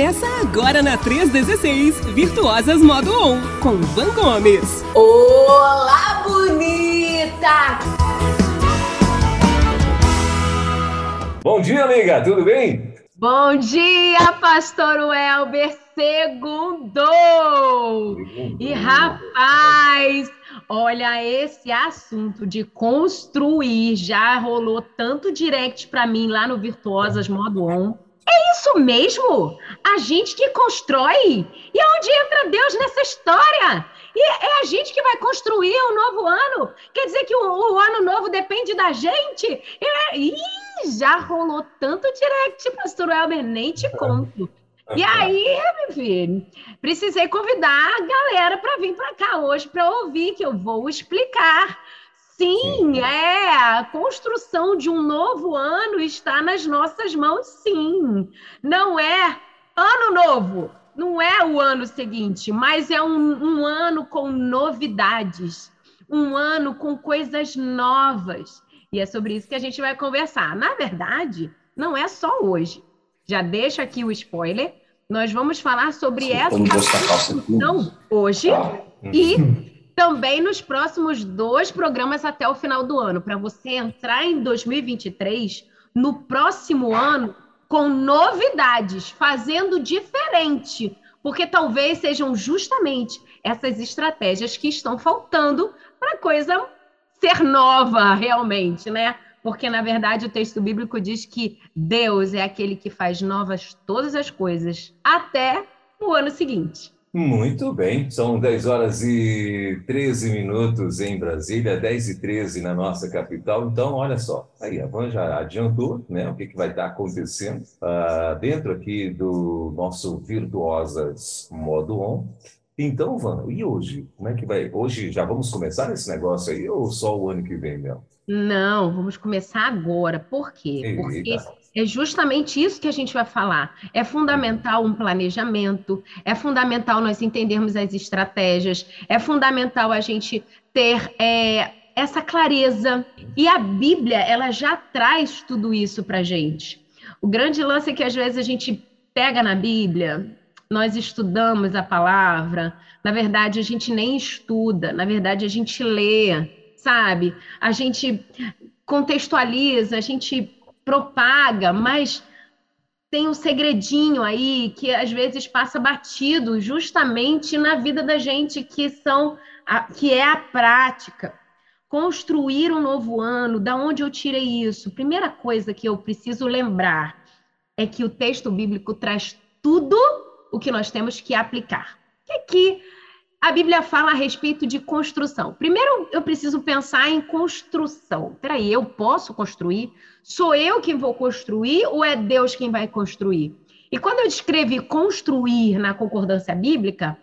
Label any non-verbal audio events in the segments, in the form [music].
Começa agora na 316, Virtuosas Modo On, com Van Gomes. Olá, bonita! Bom dia, amiga, tudo bem? Bom dia, pastor Welber, segundou! E rapaz, olha esse assunto de construir, já rolou tanto direct para mim lá no Virtuosas Modo On é isso mesmo? A gente que constrói? E onde entra Deus nessa história? E é a gente que vai construir um novo ano? Quer dizer que o, o ano novo depende da gente? É, ih, já rolou tanto direct, pastor Elber, nem te conto. E aí, filho, precisei convidar a galera para vir para cá hoje para ouvir que eu vou explicar Sim, é. A construção de um novo ano está nas nossas mãos, sim. Não é ano novo, não é o ano seguinte, mas é um, um ano com novidades, um ano com coisas novas. E é sobre isso que a gente vai conversar. Na verdade, não é só hoje. Já deixa aqui o spoiler. Nós vamos falar sobre essa construção hoje e também nos próximos dois programas até o final do ano, para você entrar em 2023 no próximo ano com novidades, fazendo diferente, porque talvez sejam justamente essas estratégias que estão faltando para a coisa ser nova realmente, né? Porque na verdade o texto bíblico diz que Deus é aquele que faz novas todas as coisas até o ano seguinte. Muito bem, são 10 horas e 13 minutos em Brasília, 10 e 13 na nossa capital. Então, olha só, aí a Van já adiantou né, o que, que vai estar acontecendo uh, dentro aqui do nosso Virtuosas Modo On. Então, Van, e hoje? Como é que vai? Hoje já vamos começar esse negócio aí ou só o ano que vem, Mel? Não, vamos começar agora. Por quê? Eita. Porque é justamente isso que a gente vai falar. É fundamental um planejamento, é fundamental nós entendermos as estratégias, é fundamental a gente ter é, essa clareza. E a Bíblia, ela já traz tudo isso para a gente. O grande lance é que às vezes a gente pega na Bíblia, nós estudamos a palavra, na verdade a gente nem estuda, na verdade a gente lê, sabe? A gente contextualiza, a gente propaga, mas tem um segredinho aí que às vezes passa batido justamente na vida da gente, que são a, que é a prática. Construir um novo ano, da onde eu tirei isso? Primeira coisa que eu preciso lembrar é que o texto bíblico traz tudo o que nós temos que aplicar. Que aqui a Bíblia fala a respeito de construção. Primeiro, eu preciso pensar em construção. Peraí, eu posso construir? Sou eu quem vou construir ou é Deus quem vai construir? E quando eu escrevi construir na concordância bíblica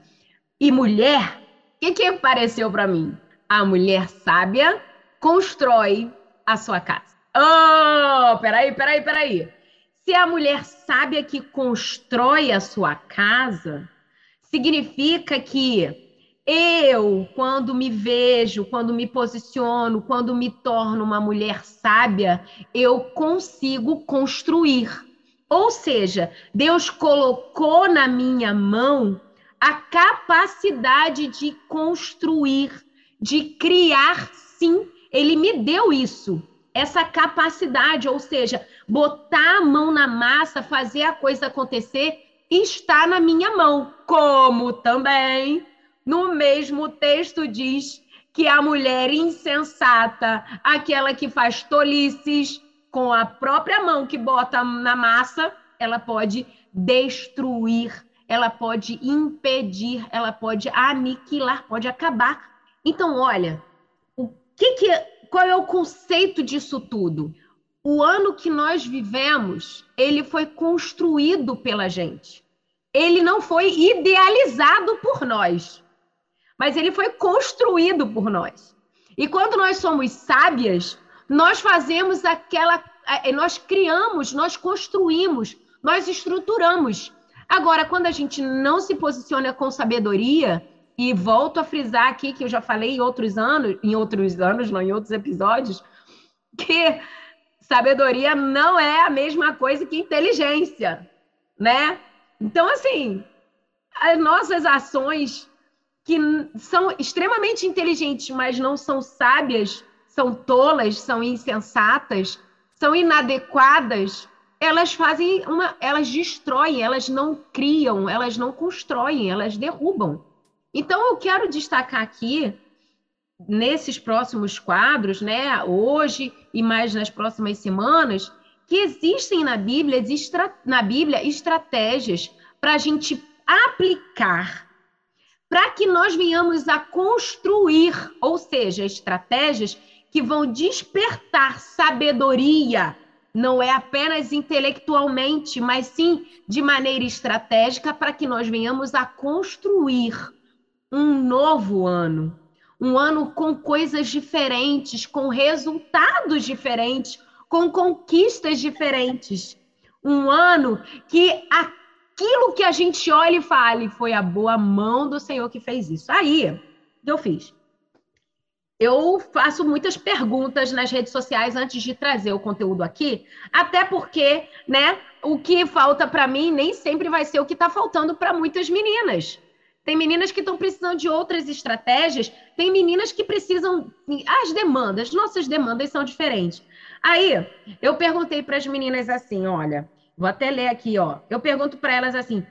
e mulher, o que, que apareceu para mim? A mulher sábia constrói a sua casa. Oh, peraí, peraí, peraí. Se a mulher sábia que constrói a sua casa, significa que eu, quando me vejo, quando me posiciono, quando me torno uma mulher sábia, eu consigo construir. Ou seja, Deus colocou na minha mão a capacidade de construir, de criar, sim, ele me deu isso, essa capacidade, ou seja, botar a mão na massa, fazer a coisa acontecer, está na minha mão, como também no mesmo texto diz que a mulher insensata, aquela que faz tolices com a própria mão que bota na massa, ela pode destruir, ela pode impedir, ela pode aniquilar, pode acabar. Então, olha, o que que qual é o conceito disso tudo? O ano que nós vivemos, ele foi construído pela gente. Ele não foi idealizado por nós mas ele foi construído por nós. E quando nós somos sábias, nós fazemos aquela. Nós criamos, nós construímos, nós estruturamos. Agora, quando a gente não se posiciona com sabedoria, e volto a frisar aqui que eu já falei em outros anos, em outros anos, não em outros episódios, que sabedoria não é a mesma coisa que inteligência, né? Então, assim, as nossas ações que são extremamente inteligentes, mas não são sábias, são tolas, são insensatas, são inadequadas, elas fazem uma, elas destroem, elas não criam, elas não constroem, elas derrubam. Então eu quero destacar aqui nesses próximos quadros, né, hoje e mais nas próximas semanas, que existem na Bíblia, na Bíblia estratégias para a gente aplicar, para que nós venhamos a construir, ou seja, estratégias que vão despertar sabedoria, não é apenas intelectualmente, mas sim de maneira estratégica, para que nós venhamos a construir um novo ano. Um ano com coisas diferentes, com resultados diferentes, com conquistas diferentes. Um ano que aquilo que a gente olha e fale foi a boa mão do Senhor que fez isso. Aí, eu fiz? Eu faço muitas perguntas nas redes sociais antes de trazer o conteúdo aqui, até porque, né, o que falta para mim nem sempre vai ser o que está faltando para muitas meninas. Tem meninas que estão precisando de outras estratégias, tem meninas que precisam. As demandas, nossas demandas são diferentes. Aí, eu perguntei para as meninas assim: olha, vou até ler aqui, ó. Eu pergunto para elas assim: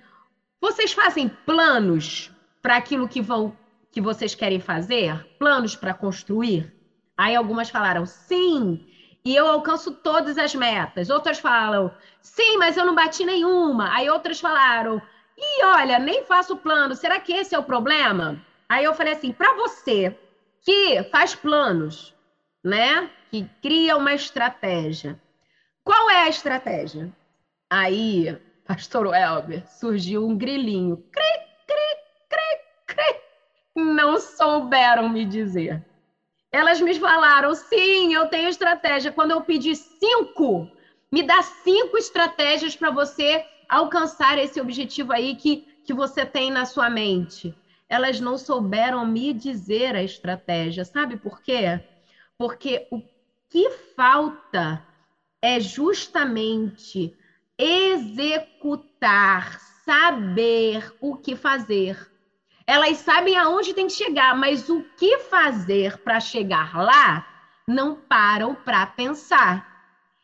vocês fazem planos para aquilo que vão que vocês querem fazer? Planos para construir? Aí algumas falaram sim, e eu alcanço todas as metas. Outras falam sim, mas eu não bati nenhuma. Aí outras falaram e olha, nem faço plano. Será que esse é o problema? Aí eu falei assim, para você que faz planos, né? Que cria uma estratégia. Qual é a estratégia? Aí, pastor Elber, surgiu um grilinho. Cri, cri, cri, cri. Não souberam me dizer. Elas me falaram, sim, eu tenho estratégia. Quando eu pedi cinco, me dá cinco estratégias para você alcançar esse objetivo aí que, que você tem na sua mente. Elas não souberam me dizer a estratégia. Sabe por quê? Porque o que falta é justamente executar, saber o que fazer. Elas sabem aonde tem que chegar, mas o que fazer para chegar lá, não param para pensar.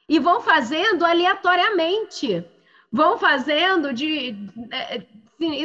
E vão fazendo aleatoriamente vão fazendo de. É,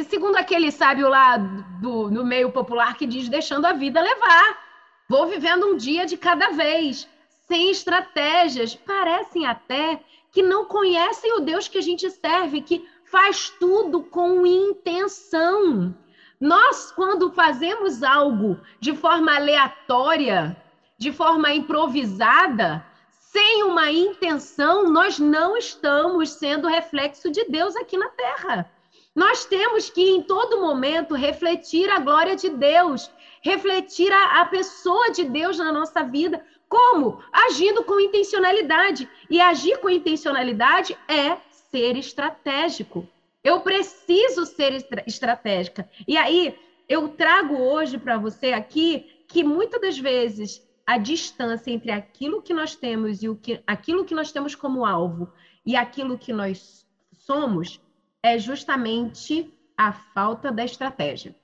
segundo aquele sábio lá do, no meio popular que diz deixando a vida levar. Vou vivendo um dia de cada vez, sem estratégias. Parecem até que não conhecem o Deus que a gente serve, que faz tudo com intenção. Nós, quando fazemos algo de forma aleatória, de forma improvisada, sem uma intenção, nós não estamos sendo reflexo de Deus aqui na terra. Nós temos que, em todo momento, refletir a glória de Deus, refletir a, a pessoa de Deus na nossa vida. Como? Agindo com intencionalidade. E agir com intencionalidade é ser estratégico. Eu preciso ser estratégica. E aí, eu trago hoje para você aqui que muitas das vezes a distância entre aquilo que nós temos e o que, aquilo que nós temos como alvo e aquilo que nós somos é justamente a falta da estratégia.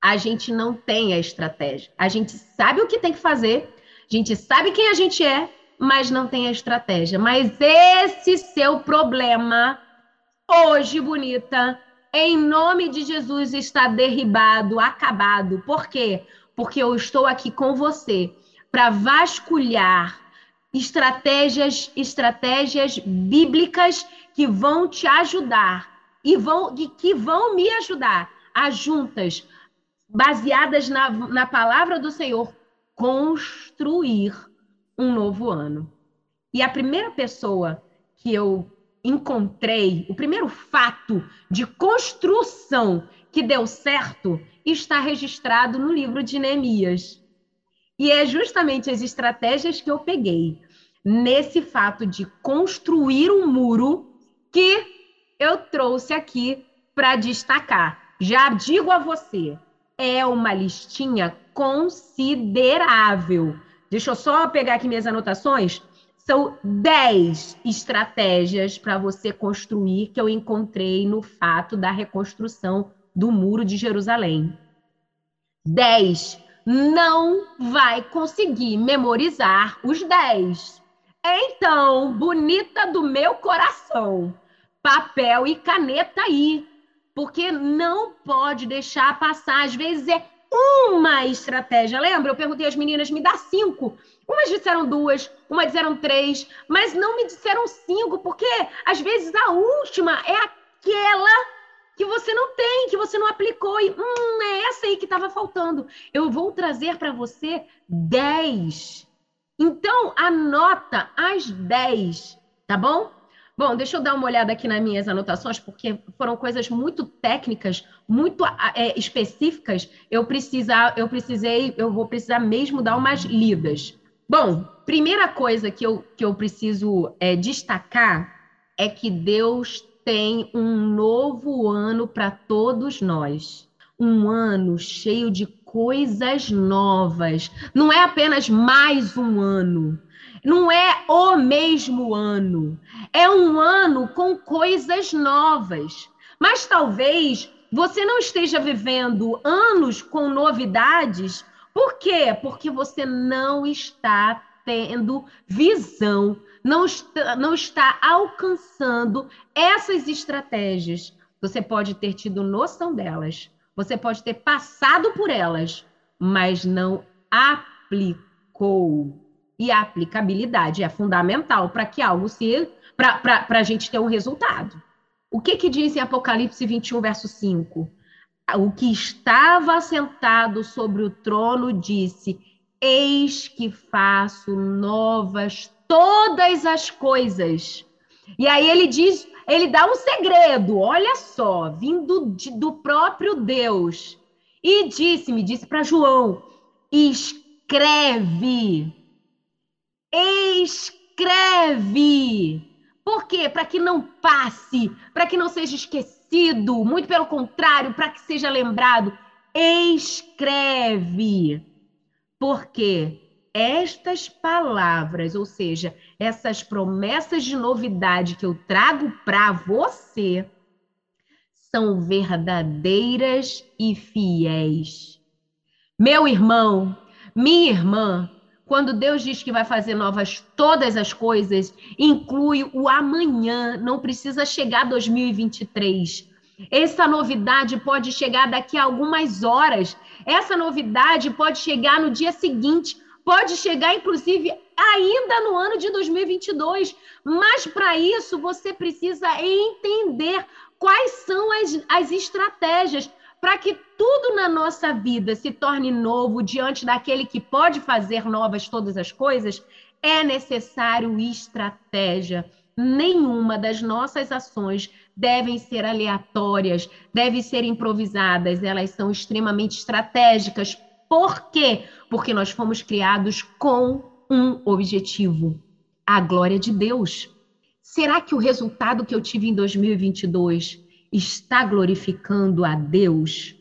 A gente não tem a estratégia. A gente sabe o que tem que fazer, a gente sabe quem a gente é, mas não tem a estratégia. Mas esse seu problema, hoje, bonita, em nome de Jesus, está derribado, acabado. Por quê? Porque eu estou aqui com você para vasculhar estratégias, estratégias bíblicas que vão te ajudar e vão que vão me ajudar a juntas, baseadas na, na palavra do Senhor, construir um novo ano. E a primeira pessoa que eu encontrei, o primeiro fato de construção que deu certo, está registrado no livro de Neemias. E é justamente as estratégias que eu peguei nesse fato de construir um muro que eu trouxe aqui para destacar. Já digo a você, é uma listinha considerável. Deixa eu só pegar aqui minhas anotações. São 10 estratégias para você construir que eu encontrei no fato da reconstrução do Muro de Jerusalém. 10. Não vai conseguir memorizar os 10. Então, bonita do meu coração, papel e caneta aí, porque não pode deixar passar. Às vezes é uma estratégia. Lembra? Eu perguntei às meninas, me dá cinco. Umas disseram duas, umas disseram três, mas não me disseram cinco, porque às vezes a última é aquela que você não tem, que você não aplicou. E hum, é essa aí que estava faltando. Eu vou trazer para você dez. Então, anota as dez, tá bom? Bom, deixa eu dar uma olhada aqui nas minhas anotações, porque foram coisas muito técnicas, muito é, específicas. Eu precisar, eu precisei, eu vou precisar mesmo dar umas lidas. Bom, primeira coisa que eu, que eu preciso é, destacar é que Deus tem um novo ano para todos nós. Um ano cheio de coisas novas. Não é apenas mais um ano não é o mesmo ano. É um ano com coisas novas. Mas talvez você não esteja vivendo anos com novidades. Por quê? Porque você não está tendo visão, não está, não está alcançando essas estratégias. Você pode ter tido noção delas, você pode ter passado por elas, mas não aplicou. E a aplicabilidade é fundamental para que algo se. para a gente ter um resultado. O que, que diz em Apocalipse 21, verso 5? O que estava sentado sobre o trono disse: Eis que faço novas todas as coisas. E aí ele diz, ele dá um segredo, olha só, vindo de, do próprio Deus. E disse-me, disse para João: escreve escreve. Por quê? Para que não passe, para que não seja esquecido, muito pelo contrário, para que seja lembrado. Escreve. Porque estas palavras, ou seja, essas promessas de novidade que eu trago para você, são verdadeiras e fiéis. Meu irmão, minha irmã, quando Deus diz que vai fazer novas todas as coisas, inclui o amanhã, não precisa chegar 2023. Essa novidade pode chegar daqui a algumas horas. Essa novidade pode chegar no dia seguinte, pode chegar inclusive ainda no ano de 2022. Mas para isso você precisa entender quais são as, as estratégias para que tudo na nossa vida se torne novo diante daquele que pode fazer novas todas as coisas, é necessário estratégia. Nenhuma das nossas ações devem ser aleatórias, devem ser improvisadas, elas são extremamente estratégicas. Por quê? Porque nós fomos criados com um objetivo: a glória de Deus. Será que o resultado que eu tive em 2022 está glorificando a Deus?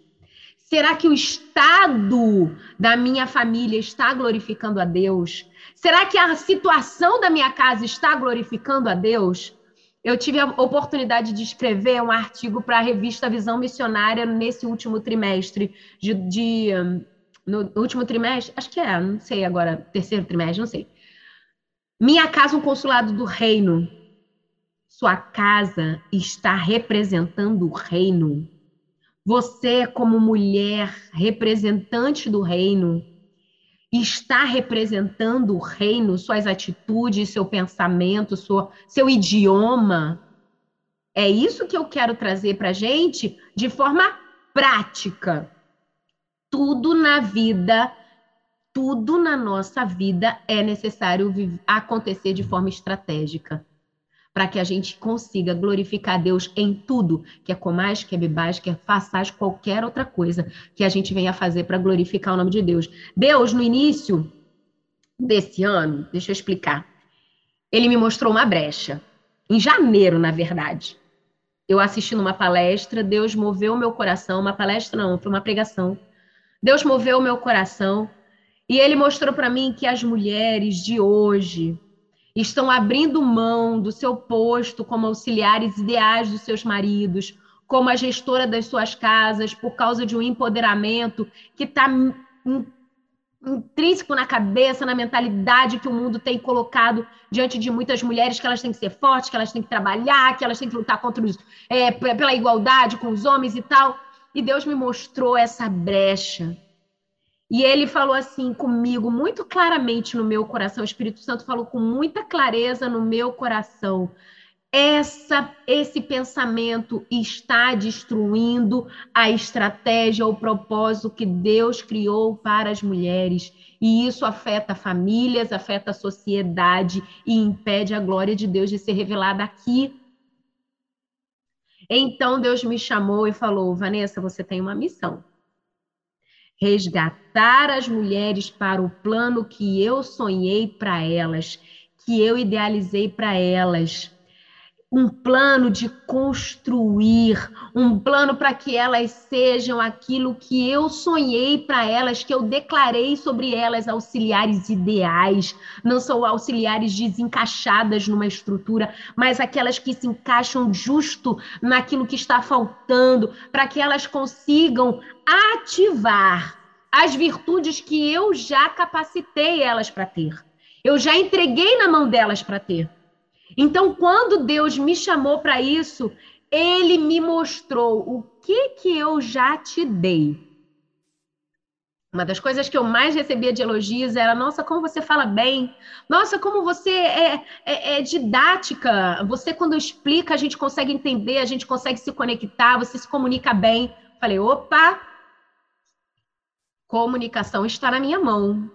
Será que o estado da minha família está glorificando a Deus? Será que a situação da minha casa está glorificando a Deus? Eu tive a oportunidade de escrever um artigo para a revista Visão Missionária nesse último trimestre, de, de no último trimestre, acho que é, não sei agora, terceiro trimestre, não sei. Minha casa, um consulado do reino. Sua casa está representando o reino. Você, como mulher representante do reino, está representando o reino, suas atitudes, seu pensamento, seu idioma. É isso que eu quero trazer para a gente de forma prática. Tudo na vida, tudo na nossa vida é necessário acontecer de forma estratégica para que a gente consiga glorificar Deus em tudo, que é comais, que é bebais, que é façais, qualquer outra coisa que a gente venha fazer para glorificar o nome de Deus. Deus, no início desse ano, deixa eu explicar, ele me mostrou uma brecha. Em janeiro, na verdade. Eu assisti numa palestra, Deus moveu o meu coração, uma palestra não, foi uma pregação. Deus moveu o meu coração e ele mostrou para mim que as mulheres de hoje, estão abrindo mão do seu posto como auxiliares ideais dos seus maridos, como a gestora das suas casas, por causa de um empoderamento que está intrínseco na cabeça, na mentalidade que o mundo tem colocado diante de muitas mulheres, que elas têm que ser fortes, que elas têm que trabalhar, que elas têm que lutar contra os, é, pela igualdade com os homens e tal. E Deus me mostrou essa brecha. E ele falou assim comigo, muito claramente no meu coração. O Espírito Santo falou com muita clareza no meu coração. Essa, esse pensamento está destruindo a estratégia, o propósito que Deus criou para as mulheres. E isso afeta famílias, afeta a sociedade e impede a glória de Deus de ser revelada aqui então Deus me chamou e falou: Vanessa, você tem uma missão. Resgatar as mulheres para o plano que eu sonhei para elas, que eu idealizei para elas um plano de construir, um plano para que elas sejam aquilo que eu sonhei para elas, que eu declarei sobre elas, auxiliares ideais. Não são auxiliares desencaixadas numa estrutura, mas aquelas que se encaixam justo naquilo que está faltando, para que elas consigam ativar as virtudes que eu já capacitei elas para ter. Eu já entreguei na mão delas para ter. Então, quando Deus me chamou para isso, ele me mostrou o que que eu já te dei. Uma das coisas que eu mais recebia de elogios era: nossa, como você fala bem, nossa, como você é, é, é, didática. Você, quando explica, a gente consegue entender, a gente consegue se conectar, você se comunica bem. Falei: opa, comunicação está na minha mão.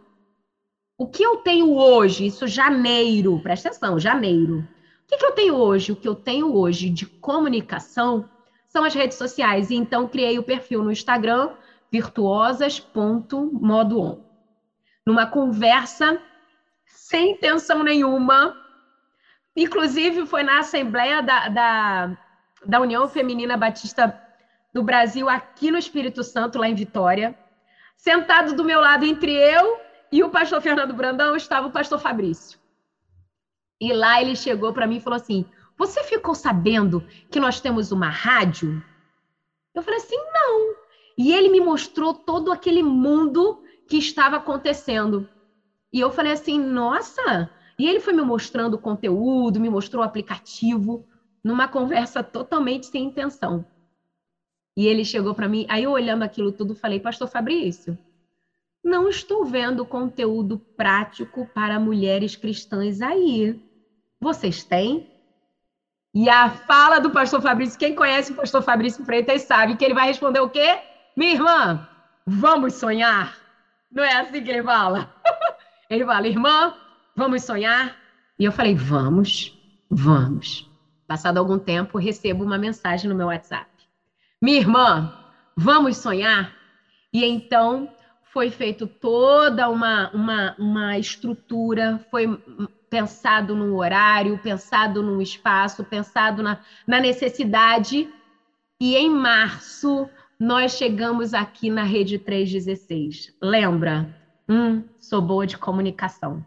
O que eu tenho hoje, isso janeiro, presta atenção, janeiro. O que, que eu tenho hoje? O que eu tenho hoje de comunicação são as redes sociais. E então criei o perfil no Instagram, virtuosas.modoon. Numa conversa sem intenção nenhuma. Inclusive, foi na Assembleia da, da, da União Feminina Batista do Brasil, aqui no Espírito Santo, lá em Vitória. Sentado do meu lado entre eu e o pastor Fernando Brandão estava o pastor Fabrício. E lá ele chegou para mim e falou assim: Você ficou sabendo que nós temos uma rádio? Eu falei assim: Não. E ele me mostrou todo aquele mundo que estava acontecendo. E eu falei assim: Nossa. E ele foi me mostrando o conteúdo, me mostrou o aplicativo, numa conversa totalmente sem intenção. E ele chegou para mim, aí eu olhando aquilo tudo, falei: Pastor Fabrício não estou vendo conteúdo prático para mulheres cristãs aí. Vocês têm? E a fala do pastor Fabrício, quem conhece o pastor Fabrício Freitas sabe que ele vai responder o quê? Minha irmã, vamos sonhar. Não é assim que ele fala? [laughs] Ele fala, irmã, vamos sonhar? E eu falei, vamos, vamos. Passado algum tempo, recebo uma mensagem no meu WhatsApp. Minha irmã, vamos sonhar? E então foi feito toda uma, uma, uma estrutura, foi pensado no horário, pensado no espaço, pensado na, na necessidade. E em março, nós chegamos aqui na Rede 316. Lembra? Hum, sou boa de comunicação.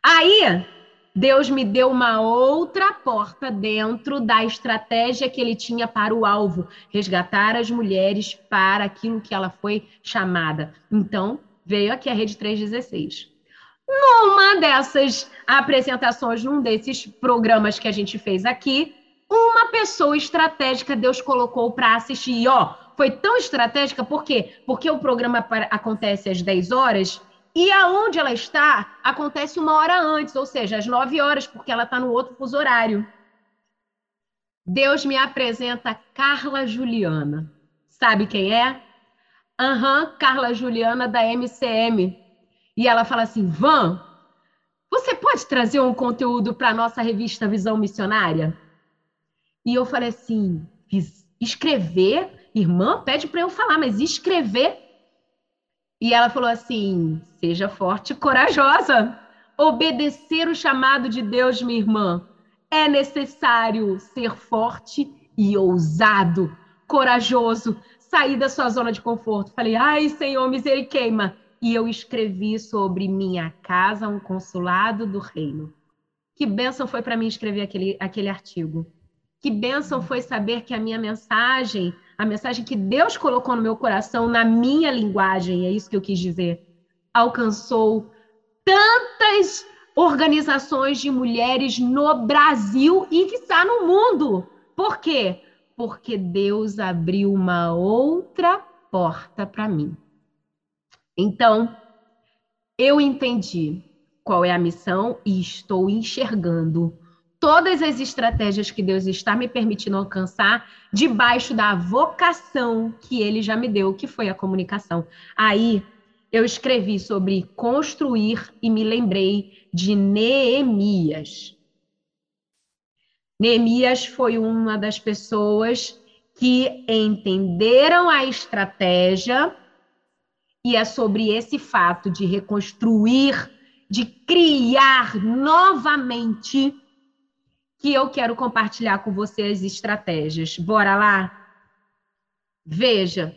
Aí, Deus me deu uma outra porta dentro da estratégia que ele tinha para o alvo, resgatar as mulheres para aquilo que ela foi chamada. Então, veio aqui a Rede 316. Numa dessas apresentações, num desses programas que a gente fez aqui, uma pessoa estratégica Deus colocou para assistir. E, ó, foi tão estratégica, por quê? Porque o programa acontece às 10 horas e aonde ela está acontece uma hora antes, ou seja, às nove horas, porque ela está no outro fuso horário. Deus me apresenta Carla Juliana. Sabe quem é? Aham, uhum, Carla Juliana da MCM. E ela fala assim: Van, você pode trazer um conteúdo para a nossa revista Visão Missionária? E eu falei assim: escrever? Irmã, pede para eu falar, mas escrever e ela falou assim: seja forte e corajosa. Obedecer o chamado de Deus, minha irmã. É necessário ser forte e ousado, corajoso, sair da sua zona de conforto. Falei, ai, Senhor, misericórdia. E eu escrevi sobre minha casa, um consulado do reino. Que bênção foi para mim escrever aquele, aquele artigo. Que bênção foi saber que a minha mensagem, a mensagem que Deus colocou no meu coração, na minha linguagem, é isso que eu quis dizer, alcançou tantas organizações de mulheres no Brasil e que está no mundo. Por quê? Porque Deus abriu uma outra porta para mim. Então, eu entendi qual é a missão e estou enxergando todas as estratégias que Deus está me permitindo alcançar debaixo da vocação que ele já me deu, que foi a comunicação. Aí eu escrevi sobre construir e me lembrei de Neemias. Neemias foi uma das pessoas que entenderam a estratégia e é sobre esse fato de reconstruir, de criar novamente que eu quero compartilhar com você as estratégias. Bora lá? Veja,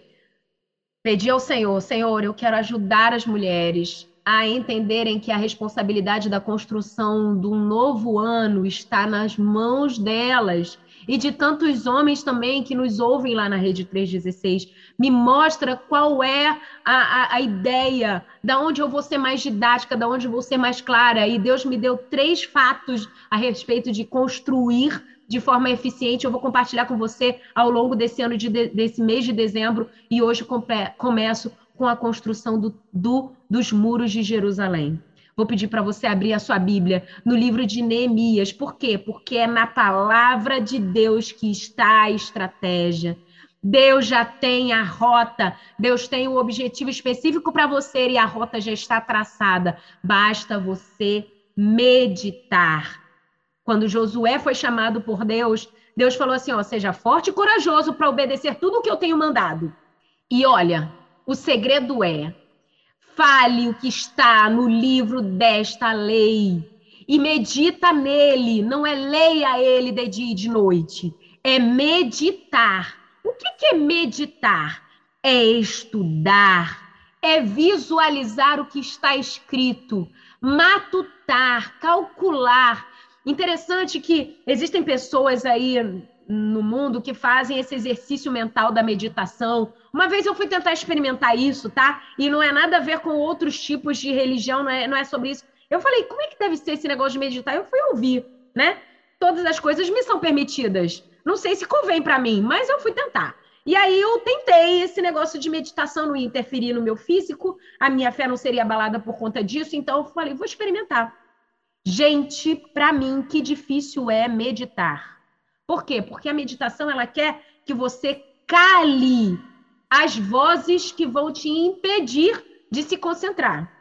pedi ao Senhor, Senhor, eu quero ajudar as mulheres a entenderem que a responsabilidade da construção um novo ano está nas mãos delas e de tantos homens também que nos ouvem lá na Rede 316. Me mostra qual é a, a, a ideia, da onde eu vou ser mais didática, da onde eu vou ser mais clara. E Deus me deu três fatos a respeito de construir de forma eficiente. Eu vou compartilhar com você ao longo desse ano, de, desse mês de dezembro, e hoje começo com a construção do, do, dos muros de Jerusalém. Vou pedir para você abrir a sua Bíblia no livro de Neemias. Por quê? Porque é na palavra de Deus que está a estratégia. Deus já tem a rota, Deus tem um objetivo específico para você e a rota já está traçada. Basta você meditar. Quando Josué foi chamado por Deus, Deus falou assim: ó, seja forte e corajoso para obedecer tudo o que eu tenho mandado. E olha, o segredo é Fale o que está no livro desta lei e medita nele. Não é leia ele de dia e de noite, é meditar. O que, que é meditar? É estudar, é visualizar o que está escrito, matutar, calcular. Interessante que existem pessoas aí no mundo que fazem esse exercício mental da meditação. Uma vez eu fui tentar experimentar isso, tá? E não é nada a ver com outros tipos de religião, não é, não é sobre isso. Eu falei, como é que deve ser esse negócio de meditar? Eu fui ouvir, né? Todas as coisas me são permitidas. Não sei se convém para mim, mas eu fui tentar. E aí eu tentei esse negócio de meditação não interferir no meu físico, a minha fé não seria abalada por conta disso, então eu falei, vou experimentar. Gente, para mim que difícil é meditar. Por quê? Porque a meditação ela quer que você cale as vozes que vão te impedir de se concentrar.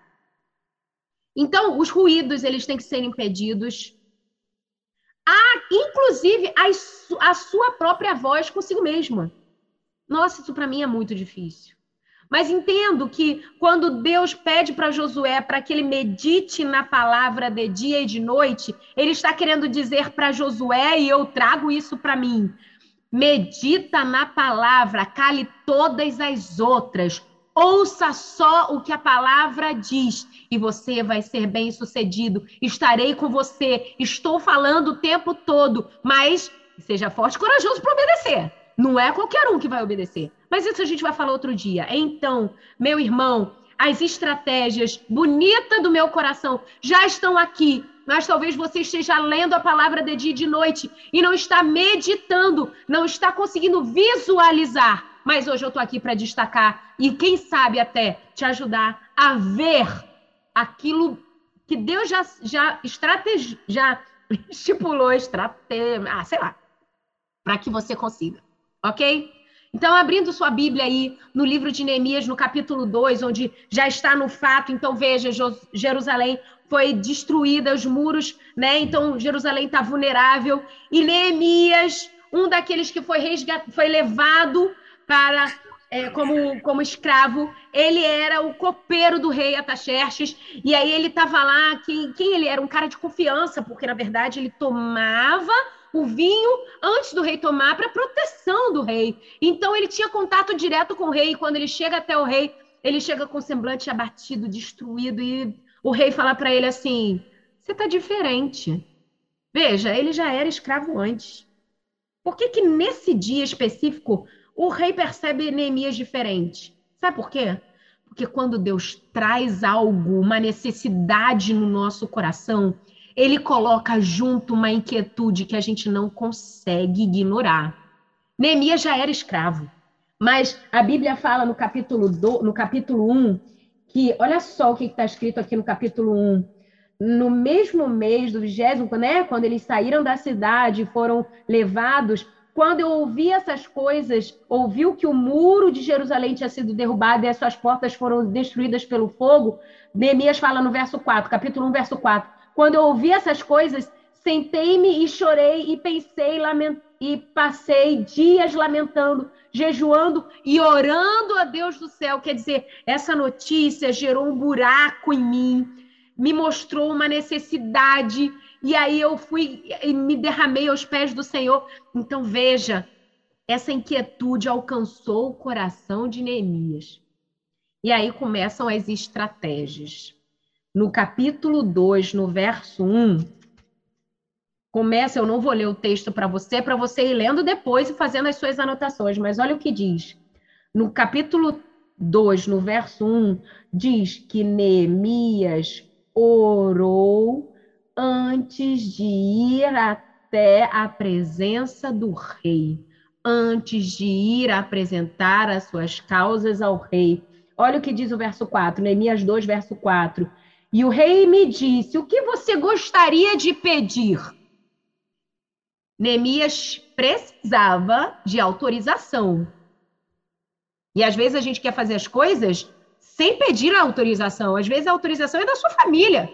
Então, os ruídos eles têm que ser impedidos. Ah, inclusive a, a sua própria voz consigo mesma. Nossa, isso para mim é muito difícil. Mas entendo que quando Deus pede para Josué para que ele medite na palavra de dia e de noite, ele está querendo dizer para Josué, e eu trago isso para mim: medita na palavra, cale todas as outras. Ouça só o que a palavra diz e você vai ser bem sucedido. Estarei com você. Estou falando o tempo todo, mas seja forte e corajoso para obedecer. Não é qualquer um que vai obedecer. Mas isso a gente vai falar outro dia. Então, meu irmão, as estratégias bonitas do meu coração já estão aqui. Mas talvez você esteja lendo a palavra de dia e de noite e não está meditando, não está conseguindo visualizar. Mas hoje eu estou aqui para destacar e, quem sabe, até te ajudar a ver aquilo que Deus já, já, estrategi, já [laughs] estipulou, estratégia, ah, sei lá, para que você consiga ok? Então, abrindo sua Bíblia aí no livro de Neemias, no capítulo 2, onde já está no fato, então veja, Jerusalém foi destruída, os muros, né? Então, Jerusalém está vulnerável. E Neemias, um daqueles que foi, resgat... foi levado para é, como, como escravo, ele era o copeiro do rei Ataxerxes, e aí ele estava lá, quem, quem ele era? Um cara de confiança, porque na verdade ele tomava o vinho antes do rei tomar para proteção do rei. Então ele tinha contato direto com o rei. E quando ele chega até o rei, ele chega com semblante abatido, destruído. E o rei fala para ele assim: Você está diferente. Veja, ele já era escravo antes. Por que, que nesse dia específico o rei percebe Neemias diferente? Sabe por quê? Porque quando Deus traz algo, uma necessidade no nosso coração, ele coloca junto uma inquietude que a gente não consegue ignorar. Neemias já era escravo, mas a Bíblia fala no capítulo, do, no capítulo 1 que, olha só o que está escrito aqui no capítulo 1, no mesmo mês do vigésimo, né, quando eles saíram da cidade e foram levados, quando eu ouvi essas coisas, ouviu que o muro de Jerusalém tinha sido derrubado e as suas portas foram destruídas pelo fogo, Neemias fala no verso 4, capítulo 1, verso 4. Quando eu ouvi essas coisas, sentei-me e chorei e pensei lament... e passei dias lamentando, jejuando e orando a Deus do céu. Quer dizer, essa notícia gerou um buraco em mim me mostrou uma necessidade, e aí eu fui e me derramei aos pés do Senhor. Então, veja, essa inquietude alcançou o coração de Neemias. E aí começam as estratégias. No capítulo 2, no verso 1, começa, eu não vou ler o texto para você, para você ir lendo depois e fazendo as suas anotações, mas olha o que diz. No capítulo 2, no verso 1, diz que Neemias orou antes de ir até a presença do rei, antes de ir apresentar as suas causas ao rei. Olha o que diz o verso 4, Neemias 2, verso 4. E o rei me disse: O que você gostaria de pedir? Neemias precisava de autorização. E às vezes a gente quer fazer as coisas sem pedir a autorização. Às vezes a autorização é da sua família.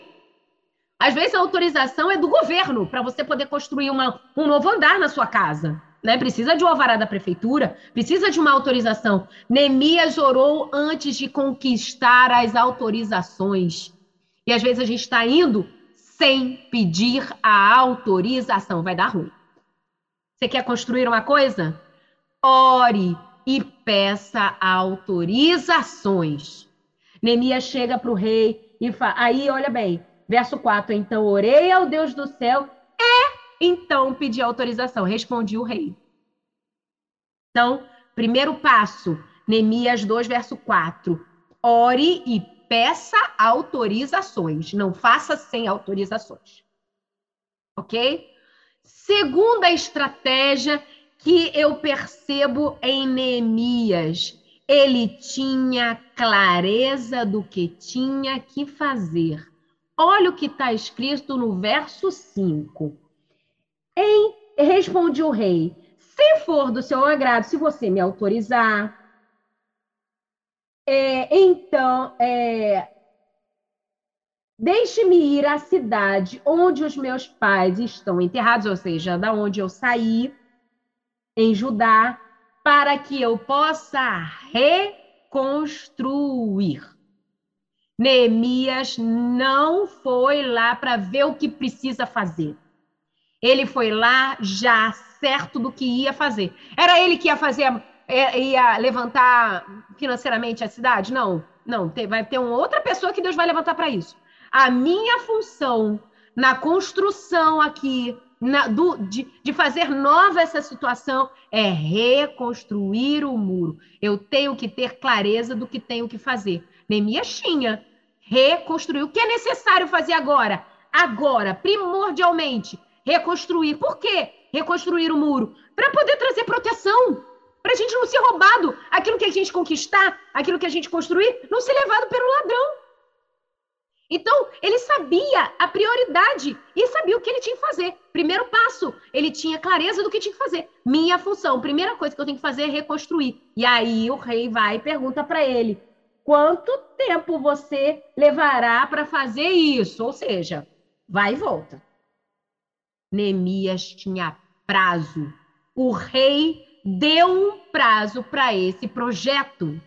Às vezes a autorização é do governo para você poder construir uma, um novo andar na sua casa. Né? Precisa de um alvará da prefeitura, precisa de uma autorização. Neemias orou antes de conquistar as autorizações. E às vezes a gente está indo sem pedir a autorização. Vai dar ruim. Você quer construir uma coisa? Ore e peça autorizações. Neemias chega para o rei e fala. Aí, olha bem, verso 4. Então orei ao Deus do céu e então pedi autorização. Respondi o rei. Então, primeiro passo, Neemias 2, verso 4. Ore e peça autorizações. Não faça sem autorizações. Ok? Segunda estratégia que eu percebo em Neemias ele tinha clareza do que tinha que fazer. Olha o que está escrito no verso 5. Em, responde o rei: Se for do seu agrado, se você me autorizar, é, então é, deixe-me ir à cidade onde os meus pais estão enterrados, ou seja, da onde eu saí, em Judá, para que eu possa reconstruir. Neemias não foi lá para ver o que precisa fazer. Ele foi lá já certo do que ia fazer. Era ele que ia fazer, ia levantar financeiramente a cidade? Não, não. Vai ter uma outra pessoa que Deus vai levantar para isso. A minha função na construção aqui na, do, de, de fazer nova essa situação é reconstruir o muro. Eu tenho que ter clareza do que tenho que fazer. Neemias tinha. Reconstruir. O que é necessário fazer agora? Agora, primordialmente, reconstruir. Por quê? Reconstruir o muro. Para poder trazer proteção. Para a gente não ser roubado. Aquilo que a gente conquistar, aquilo que a gente construir, não ser levado pelo ladrão. Então, ele sabia a prioridade e sabia o que ele tinha que fazer. Primeiro passo, ele tinha clareza do que tinha que fazer. Minha função, primeira coisa que eu tenho que fazer é reconstruir. E aí o rei vai e pergunta para ele: quanto tempo você levará para fazer isso? Ou seja, vai e volta. Neemias tinha prazo. O rei deu um prazo para esse projeto.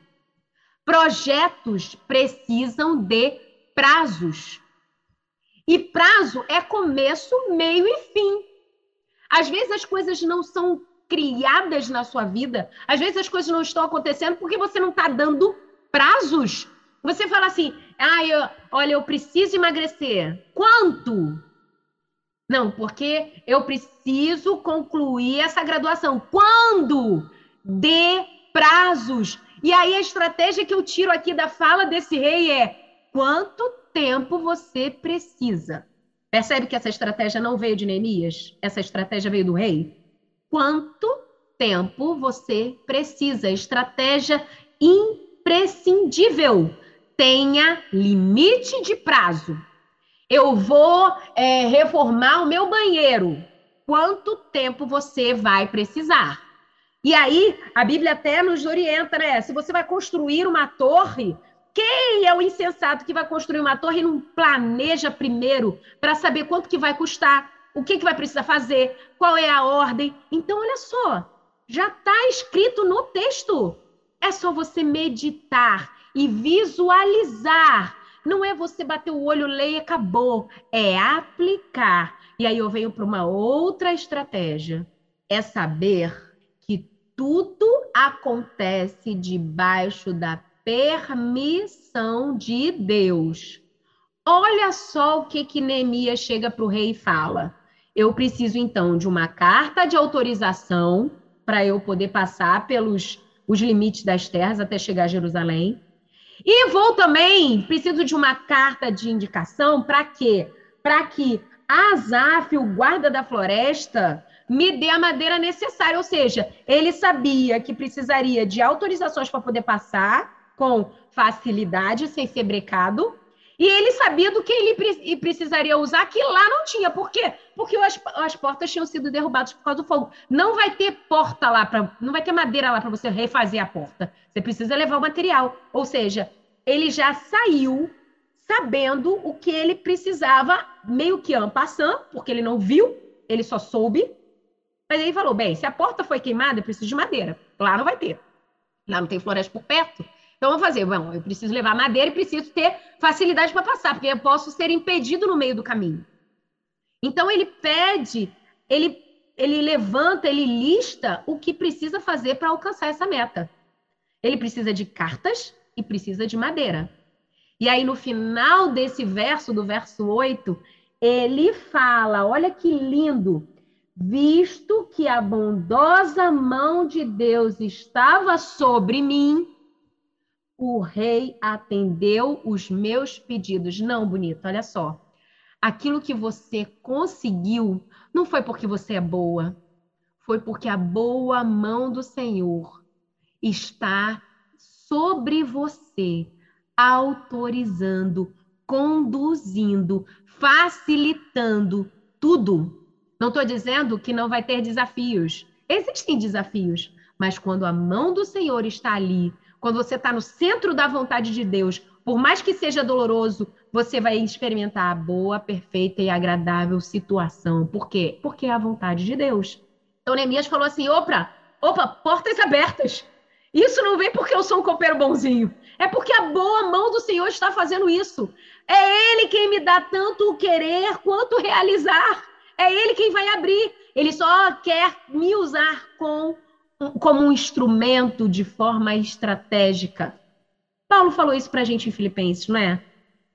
Projetos precisam de prazos. E prazo é começo, meio e fim. Às vezes as coisas não são criadas na sua vida, às vezes as coisas não estão acontecendo porque você não está dando prazos. Você fala assim: ah, eu, olha, eu preciso emagrecer. Quanto? Não, porque eu preciso concluir essa graduação. Quando? Dê prazos. E aí a estratégia que eu tiro aqui da fala desse rei é: quanto tempo você precisa? Percebe que essa estratégia não veio de Neemias? Essa estratégia veio do rei? Quanto tempo você precisa? Estratégia imprescindível. Tenha limite de prazo. Eu vou é, reformar o meu banheiro. Quanto tempo você vai precisar? E aí, a Bíblia até nos orienta, né? Se você vai construir uma torre, quem é o insensato que vai construir uma torre e não planeja primeiro para saber quanto que vai custar, o que, que vai precisar fazer, qual é a ordem? Então, olha só, já está escrito no texto. É só você meditar e visualizar. Não é você bater o olho, ler e acabou. É aplicar. E aí eu venho para uma outra estratégia. É saber tudo acontece debaixo da permissão de Deus. Olha só o que que Neemias chega para o rei e fala. Eu preciso então de uma carta de autorização para eu poder passar pelos os limites das terras até chegar a Jerusalém. E vou também, preciso de uma carta de indicação para quê? Para que Asaf, o guarda da floresta, me dê a madeira necessária. Ou seja, ele sabia que precisaria de autorizações para poder passar com facilidade, sem ser brecado. E ele sabia do que ele precisaria usar, que lá não tinha. Por quê? Porque as, as portas tinham sido derrubadas por causa do fogo. Não vai ter porta lá, pra, não vai ter madeira lá para você refazer a porta. Você precisa levar o material. Ou seja, ele já saiu sabendo o que ele precisava, meio que en passant, porque ele não viu, ele só soube. Mas ele falou: bem, se a porta foi queimada, eu preciso de madeira. Lá não vai ter. Lá não tem floresta por perto. Então, vamos fazer. Bom, eu preciso levar madeira e preciso ter facilidade para passar, porque eu posso ser impedido no meio do caminho. Então, ele pede, ele, ele levanta, ele lista o que precisa fazer para alcançar essa meta. Ele precisa de cartas e precisa de madeira. E aí, no final desse verso, do verso 8, ele fala: olha que lindo visto que a bondosa mão de Deus estava sobre mim, o rei atendeu os meus pedidos. Não, bonito, olha só. Aquilo que você conseguiu não foi porque você é boa, foi porque a boa mão do Senhor está sobre você, autorizando, conduzindo, facilitando tudo não estou dizendo que não vai ter desafios. Existem desafios, mas quando a mão do Senhor está ali, quando você está no centro da vontade de Deus, por mais que seja doloroso, você vai experimentar a boa, perfeita e agradável situação. Por quê? Porque é a vontade de Deus. Então, Neemias falou assim: opa, opa, portas abertas. Isso não vem porque eu sou um copeiro bonzinho. É porque a boa mão do Senhor está fazendo isso. É Ele quem me dá tanto o querer quanto realizar. É ele quem vai abrir. Ele só quer me usar com, como um instrumento de forma estratégica. Paulo falou isso para a gente em Filipenses, não é?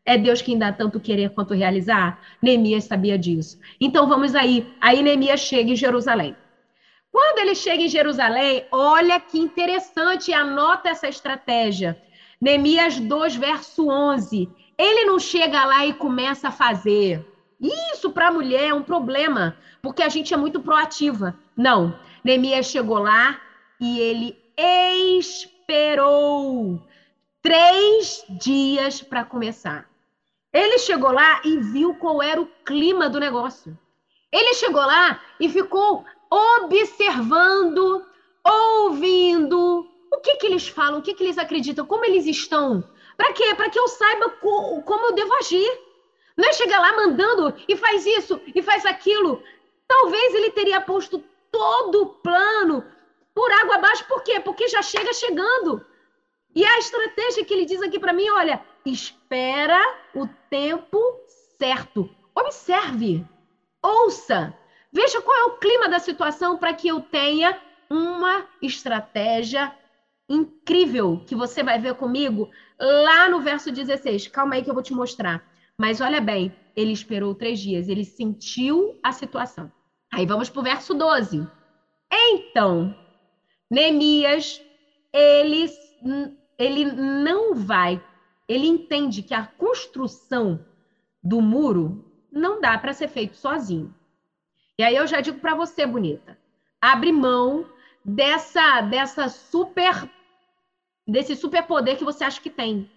É Deus quem dá tanto querer quanto realizar? Neemias sabia disso. Então vamos aí. Aí Neemias chega em Jerusalém. Quando ele chega em Jerusalém, olha que interessante, anota essa estratégia. Neemias 2, verso 11. Ele não chega lá e começa a fazer. Isso para a mulher é um problema, porque a gente é muito proativa. Não, Neemias chegou lá e ele esperou três dias para começar. Ele chegou lá e viu qual era o clima do negócio. Ele chegou lá e ficou observando, ouvindo o que, que eles falam, o que, que eles acreditam, como eles estão. Para quê? Para que eu saiba co como eu devo agir. Não é chegar lá mandando e faz isso e faz aquilo. Talvez ele teria posto todo o plano por água abaixo. Por quê? Porque já chega chegando. E a estratégia que ele diz aqui para mim, olha, espera o tempo certo. Observe, ouça, veja qual é o clima da situação para que eu tenha uma estratégia incrível que você vai ver comigo lá no verso 16. Calma aí que eu vou te mostrar. Mas olha bem, Ele esperou três dias, ele sentiu a situação. Aí vamos para o verso 12. Então, Neemias, ele, ele não vai, ele entende que a construção do muro não dá para ser feito sozinho. E aí eu já digo para você, bonita, abre mão dessa dessa super desse superpoder que você acha que tem.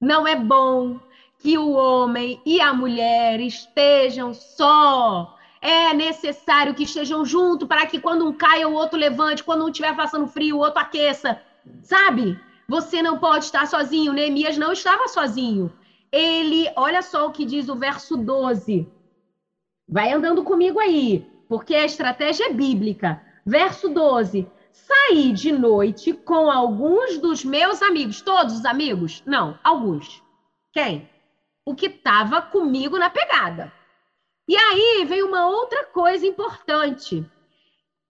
Não é bom que o homem e a mulher estejam só. É necessário que estejam juntos para que quando um caia, o outro levante, quando um estiver passando frio, o outro aqueça. Sabe? Você não pode estar sozinho. Neemias não estava sozinho. Ele, olha só o que diz o verso 12. Vai andando comigo aí, porque a estratégia é bíblica. Verso 12. Saí de noite com alguns dos meus amigos. Todos os amigos? Não, alguns. Quem? O que estava comigo na pegada. E aí veio uma outra coisa importante.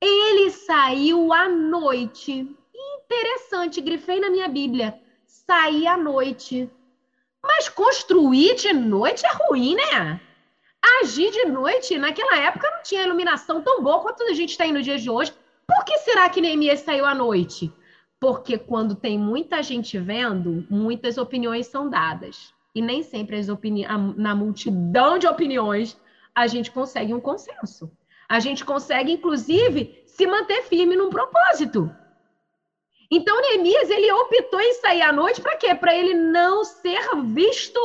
Ele saiu à noite. Interessante, grifei na minha Bíblia. Sair à noite. Mas construir de noite é ruim, né? Agir de noite, naquela época não tinha iluminação tão boa quanto a gente tem no dia de hoje. Por que será que Neemias saiu à noite? Porque quando tem muita gente vendo, muitas opiniões são dadas. E nem sempre as opini na multidão de opiniões a gente consegue um consenso. A gente consegue, inclusive, se manter firme num propósito. Então, Neemias, ele optou em sair à noite para quê? Para ele não ser visto.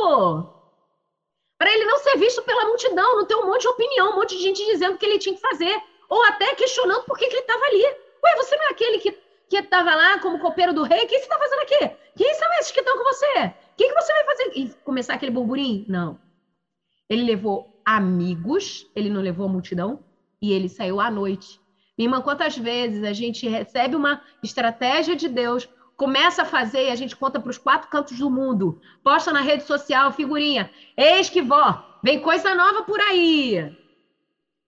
Para ele não ser visto pela multidão, não ter um monte de opinião, um monte de gente dizendo o que ele tinha que fazer ou até questionando por que, que ele estava ali. Ué, você não é aquele que que estava lá como copeiro do rei? O que você está fazendo aqui? Quem são esses que estão com você? O que, que você vai fazer? E começar aquele burburinho? Não. Ele levou amigos, ele não levou a multidão, e ele saiu à noite. Irmã, quantas vezes a gente recebe uma estratégia de Deus, começa a fazer e a gente conta para os quatro cantos do mundo, posta na rede social, figurinha, eis que vó, vem coisa nova por aí.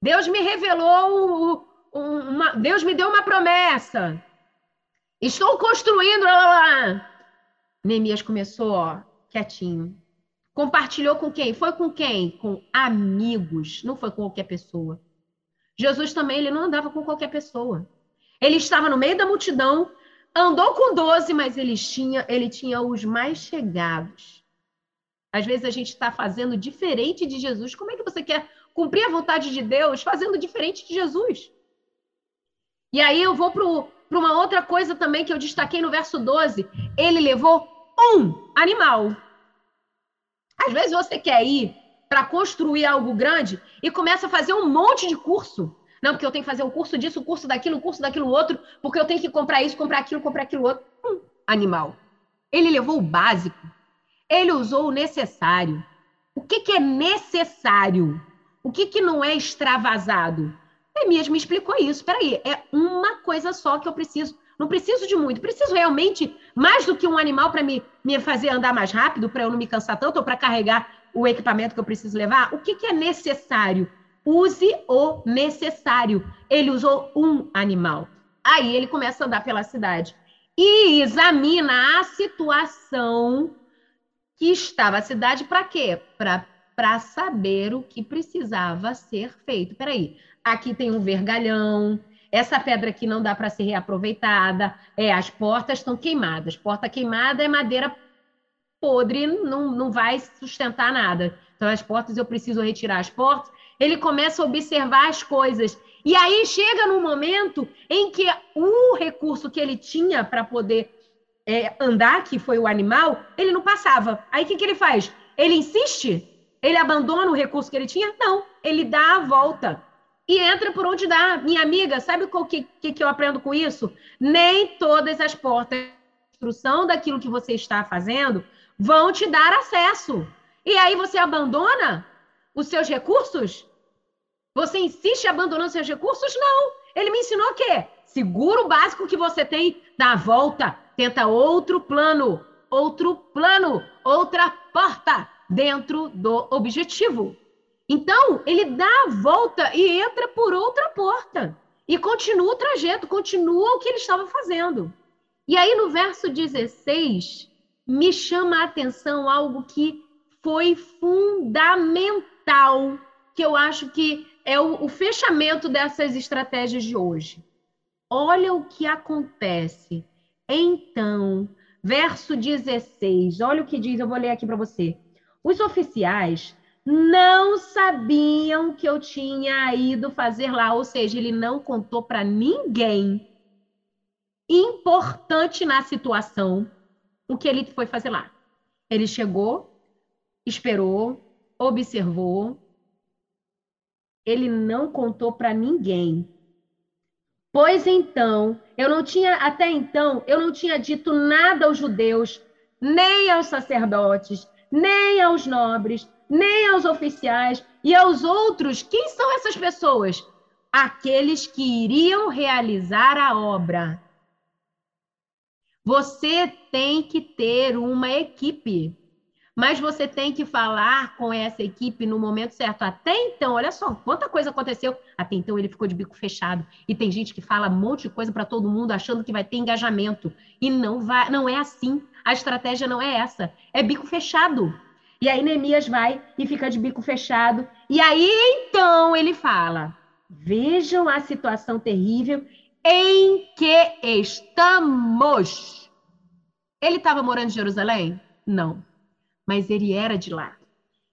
Deus me revelou uma, Deus me deu uma promessa. Estou construindo. Lá, lá, lá. Neemias começou, ó, quietinho. Compartilhou com quem? Foi com quem? Com amigos. Não foi com qualquer pessoa. Jesus também, ele não andava com qualquer pessoa. Ele estava no meio da multidão, andou com doze, mas ele tinha, ele tinha os mais chegados. Às vezes a gente está fazendo diferente de Jesus. Como é que você quer cumprir a vontade de Deus fazendo diferente de Jesus. E aí eu vou para uma outra coisa também que eu destaquei no verso 12. Ele levou um animal. Às vezes você quer ir para construir algo grande e começa a fazer um monte de curso. Não, porque eu tenho que fazer o um curso disso, o um curso daquilo, o um curso daquilo outro, porque eu tenho que comprar isso, comprar aquilo, comprar aquilo outro. Um animal. Ele levou o básico. Ele usou o necessário. O que, que é necessário? O que, que não é extravasado? Neemias me explicou isso. Peraí, é uma coisa só que eu preciso. Não preciso de muito. Preciso realmente mais do que um animal para me, me fazer andar mais rápido, para eu não me cansar tanto, ou para carregar o equipamento que eu preciso levar? O que, que é necessário? Use o necessário. Ele usou um animal. Aí ele começa a andar pela cidade e examina a situação que estava a cidade para quê? Para saber o que precisava ser feito. Peraí, aqui tem um vergalhão, essa pedra aqui não dá para ser reaproveitada, é, as portas estão queimadas. Porta queimada é madeira podre, não, não vai sustentar nada. Então, as portas, eu preciso retirar as portas. Ele começa a observar as coisas. E aí chega num momento em que o recurso que ele tinha para poder é, andar, que foi o animal, ele não passava. Aí o que, que ele faz? Ele insiste ele abandona o recurso que ele tinha? Não, ele dá a volta e entra por onde dá. Minha amiga, sabe o que, que, que eu aprendo com isso? Nem todas as portas de instrução daquilo que você está fazendo vão te dar acesso. E aí você abandona os seus recursos? Você insiste abandonando seus recursos? Não. Ele me ensinou o quê? Segura o básico que você tem, dá a volta, tenta outro plano, outro plano, outra porta dentro do objetivo. Então, ele dá a volta e entra por outra porta. E continua o trajeto, continua o que ele estava fazendo. E aí, no verso 16, me chama a atenção algo que foi fundamental, que eu acho que é o, o fechamento dessas estratégias de hoje. Olha o que acontece. Então, verso 16, olha o que diz, eu vou ler aqui para você. Os oficiais não sabiam que eu tinha ido fazer lá, ou seja, ele não contou para ninguém importante na situação o que ele foi fazer lá. Ele chegou, esperou, observou, ele não contou para ninguém. Pois então, eu não tinha, até então, eu não tinha dito nada aos judeus, nem aos sacerdotes, nem aos nobres, nem aos oficiais e aos outros. Quem são essas pessoas? Aqueles que iriam realizar a obra. Você tem que ter uma equipe mas você tem que falar com essa equipe no momento certo. Até então, olha só, quanta coisa aconteceu. Até então ele ficou de bico fechado. E tem gente que fala um monte de coisa para todo mundo achando que vai ter engajamento. E não vai, não é assim. A estratégia não é essa. É bico fechado. E aí Neemias vai e fica de bico fechado. E aí então ele fala: "Vejam a situação terrível em que estamos." Ele estava morando em Jerusalém? Não mas ele era de lá.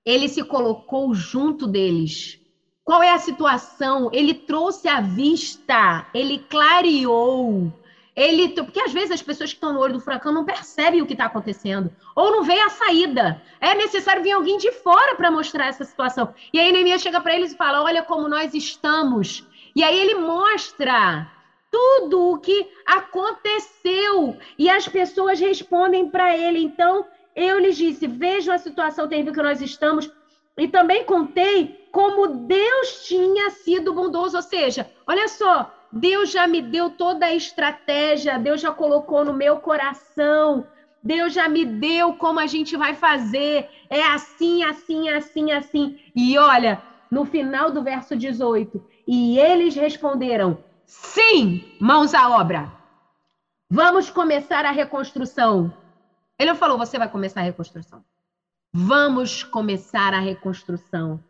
Ele se colocou junto deles. Qual é a situação? Ele trouxe à vista, ele clareou. Ele, porque às vezes as pessoas que estão no olho do furacão não percebem o que está acontecendo, ou não veem a saída. É necessário vir alguém de fora para mostrar essa situação. E aí Neemias chega para eles e fala: Olha como nós estamos. E aí ele mostra tudo o que aconteceu. E as pessoas respondem para ele. Então, eu lhes disse: vejam a situação terrível que nós estamos, e também contei como Deus tinha sido bondoso. Ou seja, olha só, Deus já me deu toda a estratégia, Deus já colocou no meu coração, Deus já me deu como a gente vai fazer. É assim, assim, assim, assim. E olha, no final do verso 18, e eles responderam: sim, mãos à obra. Vamos começar a reconstrução. Ele falou: você vai começar a reconstrução. Vamos começar a reconstrução.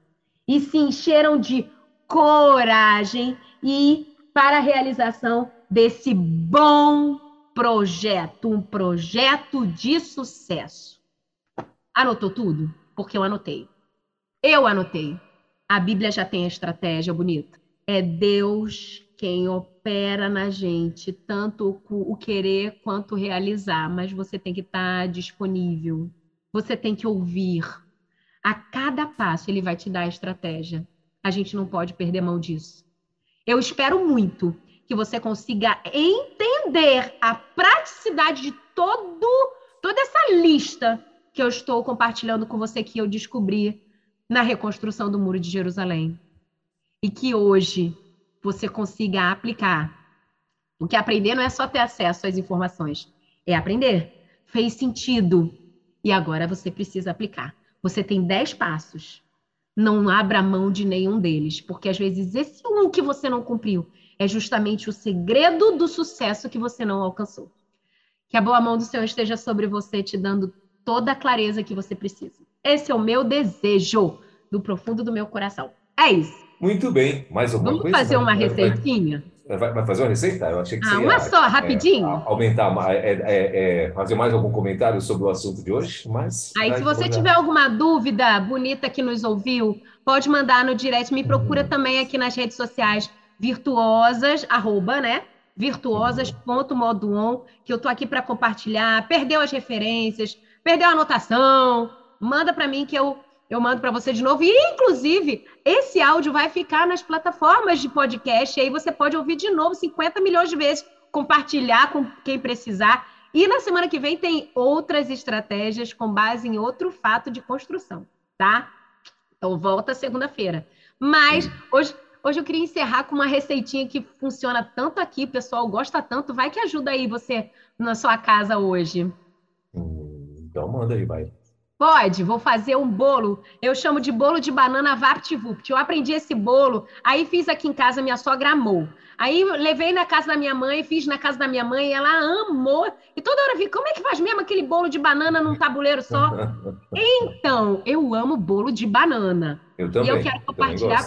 E se encheram de coragem e para a realização desse bom projeto, um projeto de sucesso. Anotou tudo? Porque eu anotei. Eu anotei. A Bíblia já tem a estratégia bonita. É Deus quem opera na gente, tanto o querer quanto o realizar, mas você tem que estar disponível. Você tem que ouvir. A cada passo ele vai te dar a estratégia. A gente não pode perder mão disso. Eu espero muito que você consiga entender a praticidade de todo toda essa lista que eu estou compartilhando com você que eu descobri na reconstrução do Muro de Jerusalém. E que hoje você consiga aplicar. Porque aprender não é só ter acesso às informações, é aprender. Fez sentido. E agora você precisa aplicar. Você tem 10 passos. Não abra mão de nenhum deles, porque às vezes esse um que você não cumpriu é justamente o segredo do sucesso que você não alcançou. Que a boa mão do Senhor esteja sobre você, te dando toda a clareza que você precisa. Esse é o meu desejo do profundo do meu coração. É isso. Muito bem. Mais alguma Vamos coisa? fazer uma receitinha? Vai, fazer uma receita? Eu achei que ah, uma só, rapidinho. É, aumentar, é, é, é, fazer mais algum comentário sobre o assunto de hoje, mas... Aí, se você tiver alguma dúvida bonita que nos ouviu, pode mandar no direct. Me procura uhum. também aqui nas redes sociais, virtuosas, arroba, né? virtuosas.modoon, que eu tô aqui para compartilhar. Perdeu as referências, perdeu a anotação, manda para mim que eu eu mando para você de novo. E, inclusive, esse áudio vai ficar nas plataformas de podcast, e aí você pode ouvir de novo 50 milhões de vezes, compartilhar com quem precisar. E na semana que vem tem outras estratégias com base em outro fato de construção, tá? Então volta segunda-feira. Mas hoje, hoje eu queria encerrar com uma receitinha que funciona tanto aqui, o pessoal gosta tanto, vai que ajuda aí você na sua casa hoje. Hum, então manda aí, vai. Pode, vou fazer um bolo. Eu chamo de bolo de banana VaptVupt. Eu aprendi esse bolo, aí fiz aqui em casa, minha sogra amou. Aí levei na casa da minha mãe, fiz na casa da minha mãe, ela amou. E toda hora vi, como é que faz mesmo aquele bolo de banana num tabuleiro só? [laughs] então, eu amo bolo de banana. Eu também. E eu quero compartilhar.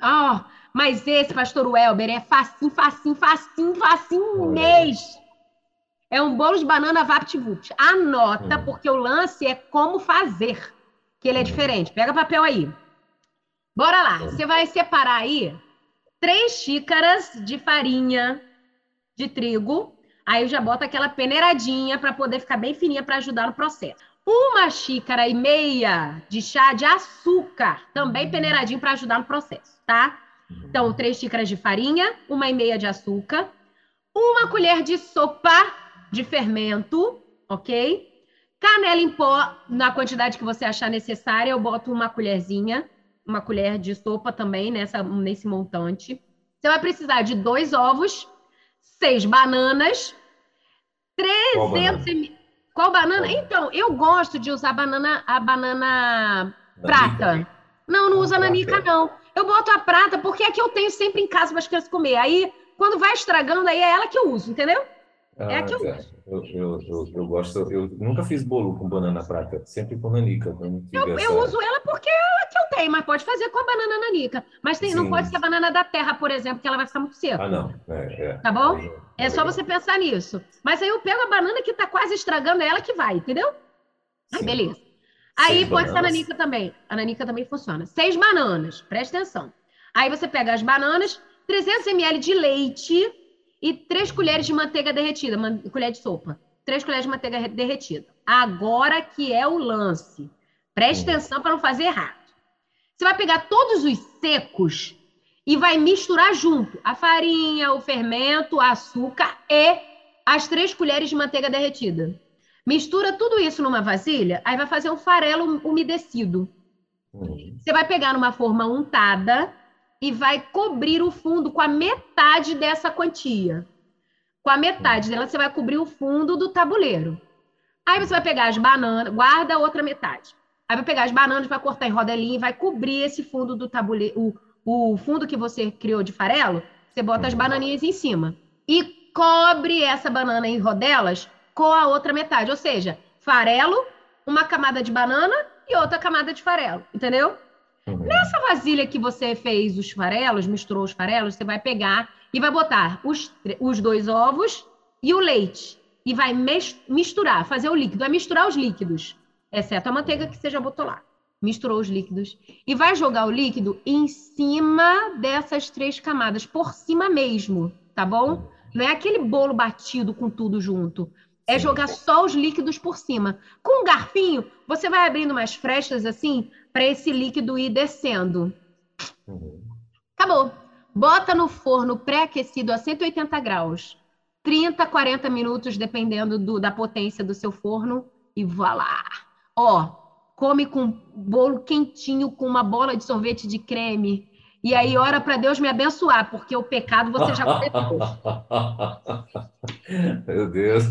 Ah, oh, mas esse, pastor Welber, é facinho, facinho, facinho, facinho mesmo. É um bolo de banana VaptVupt. Anota, hum. porque o lance é como fazer, que ele é hum. diferente. Pega papel aí. Bora lá. Hum. Você vai separar aí três xícaras de farinha de trigo. Aí eu já boto aquela peneiradinha para poder ficar bem fininha para ajudar no processo. Uma xícara e meia de chá de açúcar, também peneiradinho para ajudar no processo, tá? Então, três xícaras de farinha, uma e meia de açúcar, uma colher de sopa de fermento, ok? Canela em pó, na quantidade que você achar necessária, eu boto uma colherzinha, uma colher de sopa também nessa, nesse montante. Você vai precisar de dois ovos, seis bananas, 300 Qual banana? Qual banana? Então, eu gosto de usar banana, a banana prata. Não, não usa nanica, não. Eu boto a prata porque é que eu tenho sempre em casa para as crianças comer. Aí, quando vai estragando, aí é ela que eu uso, entendeu? É a que eu, é. eu, eu, eu, eu, gosto, eu nunca fiz bolo com banana prata, sempre com nanica. Eu, essa... eu uso ela porque é a que eu tenho, mas pode fazer com a banana nanica. Mas tem, não pode ser a banana da terra, por exemplo, que ela vai ficar muito seca. Ah, não. É, é. Tá bom? É, só você pensar nisso. Mas aí eu pego a banana que está quase estragando ela que vai, entendeu? Aí, beleza. Aí Seis pode bananas. ser a nanica também. A nanica também funciona. Seis bananas, presta atenção. Aí você pega as bananas, 300 ml de leite e três colheres de manteiga derretida, uma colher de sopa. Três colheres de manteiga derretida. Agora que é o lance. Preste hum. atenção para não fazer errado. Você vai pegar todos os secos e vai misturar junto a farinha, o fermento, o açúcar e as três colheres de manteiga derretida. Mistura tudo isso numa vasilha, aí vai fazer um farelo umedecido. Hum. Você vai pegar numa forma untada e vai cobrir o fundo com a metade dessa quantia. Com a metade dela, você vai cobrir o fundo do tabuleiro. Aí você vai pegar as bananas, guarda a outra metade. Aí vai pegar as bananas, vai cortar em rodelinha vai cobrir esse fundo do tabuleiro, o, o fundo que você criou de farelo, você bota as bananinhas em cima. E cobre essa banana em rodelas com a outra metade. Ou seja, farelo, uma camada de banana e outra camada de farelo. Entendeu? Uhum. Nessa vasilha que você fez os farelos, misturou os farelos, você vai pegar e vai botar os, os dois ovos e o leite. E vai misturar, fazer o líquido. Vai misturar os líquidos, exceto a manteiga que você já botou lá. Misturou os líquidos. E vai jogar o líquido em cima dessas três camadas, por cima mesmo, tá bom? Não é aquele bolo batido com tudo junto. É jogar só os líquidos por cima. Com um garfinho, você vai abrindo umas frestas assim para esse líquido ir descendo. Uhum. Acabou. Bota no forno pré-aquecido a 180 graus. 30, 40 minutos, dependendo do, da potência do seu forno. E vá lá. Ó, come com bolo quentinho, com uma bola de sorvete de creme e aí ora para Deus me abençoar, porque o pecado você já cometeu. [laughs] Meu Deus.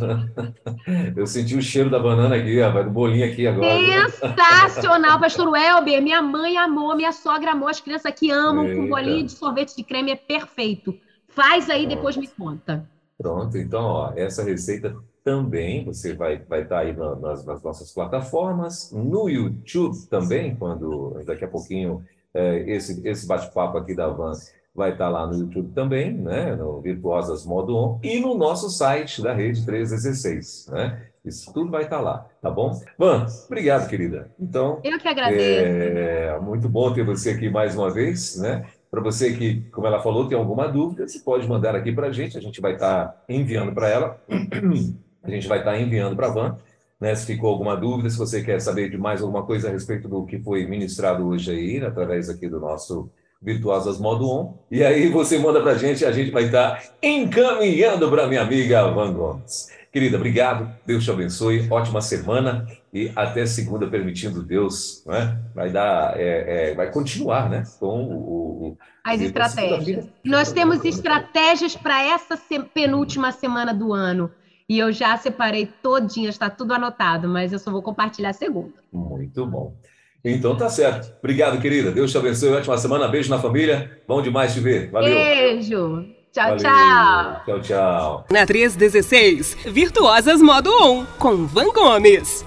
Eu senti o cheiro da banana aqui, do bolinho aqui agora. Sensacional, pastor Welber. Minha mãe amou, minha sogra amou, as crianças aqui amam Eita. com bolinho de sorvete de creme, é perfeito. Faz aí, Pronto. depois me conta. Pronto, então, ó, essa receita também você vai vai estar tá aí nas, nas nossas plataformas, no YouTube também, quando daqui a pouquinho esse, esse bate-papo aqui da Van vai estar lá no YouTube também, né, no Virtuosas Modo On, e no nosso site da Rede 316, né? Isso tudo vai estar lá, tá bom? Van, obrigado, querida. Então, eu que agradeço. É muito bom ter você aqui mais uma vez, né? Para você que, como ela falou, tem alguma dúvida, você pode mandar aqui para a gente, a gente vai estar enviando para ela, [clears throat] a gente vai estar enviando para a Van né, se ficou alguma dúvida, se você quer saber de mais alguma coisa a respeito do que foi ministrado hoje aí, através aqui do nosso Virtuosas Modo On. E aí você manda para a gente, a gente vai estar encaminhando para minha amiga Van Gomes. Querida, obrigado, Deus te abençoe, ótima semana e até segunda, permitindo Deus, né? vai dar, é, é, vai continuar, né, com o, o as estratégias. Nós temos estratégias para essa penúltima semana do ano E eu já separei todinha, está tudo anotado, mas eu só vou compartilhar segunda. Muito bom. Então tá certo. Obrigado, querida. Deus te abençoe. Ótima semana. Beijo na família. Bom demais te ver. Valeu. Beijo. Tchau, Valeu. tchau. Tchau, tchau. Na 316, Virtuosas Modo On, com Van Gomes.